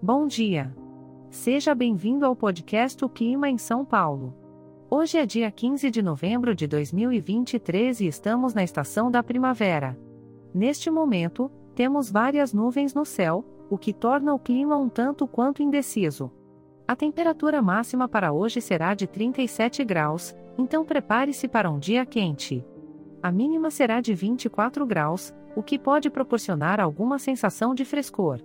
Bom dia. Seja bem-vindo ao podcast O Clima em São Paulo. Hoje é dia 15 de novembro de 2023 e estamos na estação da primavera. Neste momento, temos várias nuvens no céu, o que torna o clima um tanto quanto indeciso. A temperatura máxima para hoje será de 37 graus, então prepare-se para um dia quente. A mínima será de 24 graus, o que pode proporcionar alguma sensação de frescor.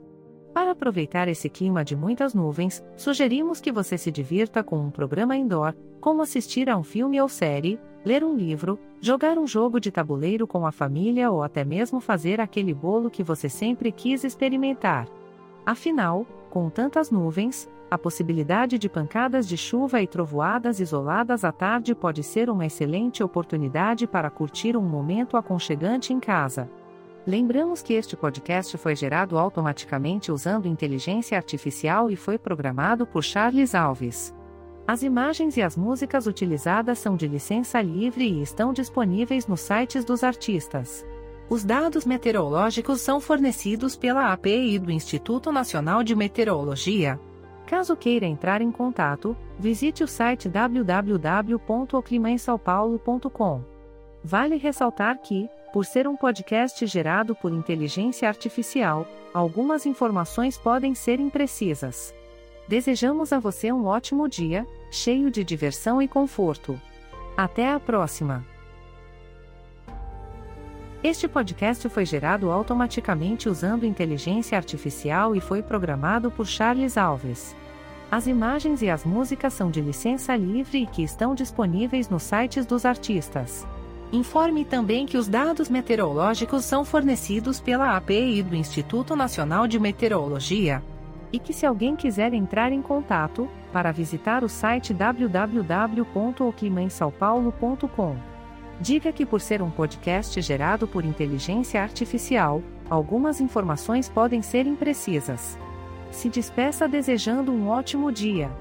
Para aproveitar esse clima de muitas nuvens, sugerimos que você se divirta com um programa indoor, como assistir a um filme ou série, ler um livro, jogar um jogo de tabuleiro com a família ou até mesmo fazer aquele bolo que você sempre quis experimentar. Afinal, com tantas nuvens, a possibilidade de pancadas de chuva e trovoadas isoladas à tarde pode ser uma excelente oportunidade para curtir um momento aconchegante em casa. Lembramos que este podcast foi gerado automaticamente usando inteligência artificial e foi programado por Charles Alves. As imagens e as músicas utilizadas são de licença livre e estão disponíveis nos sites dos artistas. Os dados meteorológicos são fornecidos pela API do Instituto Nacional de Meteorologia. Caso queira entrar em contato, visite o site www.oclimainsaopaulo.com. Vale ressaltar que, por ser um podcast gerado por inteligência artificial, algumas informações podem ser imprecisas. Desejamos a você um ótimo dia, cheio de diversão e conforto. Até a próxima! Este podcast foi gerado automaticamente usando inteligência artificial e foi programado por Charles Alves. As imagens e as músicas são de licença livre e que estão disponíveis nos sites dos artistas. Informe também que os dados meteorológicos são fornecidos pela API do Instituto Nacional de Meteorologia. E que se alguém quiser entrar em contato, para visitar o site www.oclimainsaopaulo.com. Diga que por ser um podcast gerado por inteligência artificial, algumas informações podem ser imprecisas. Se despeça desejando um ótimo dia.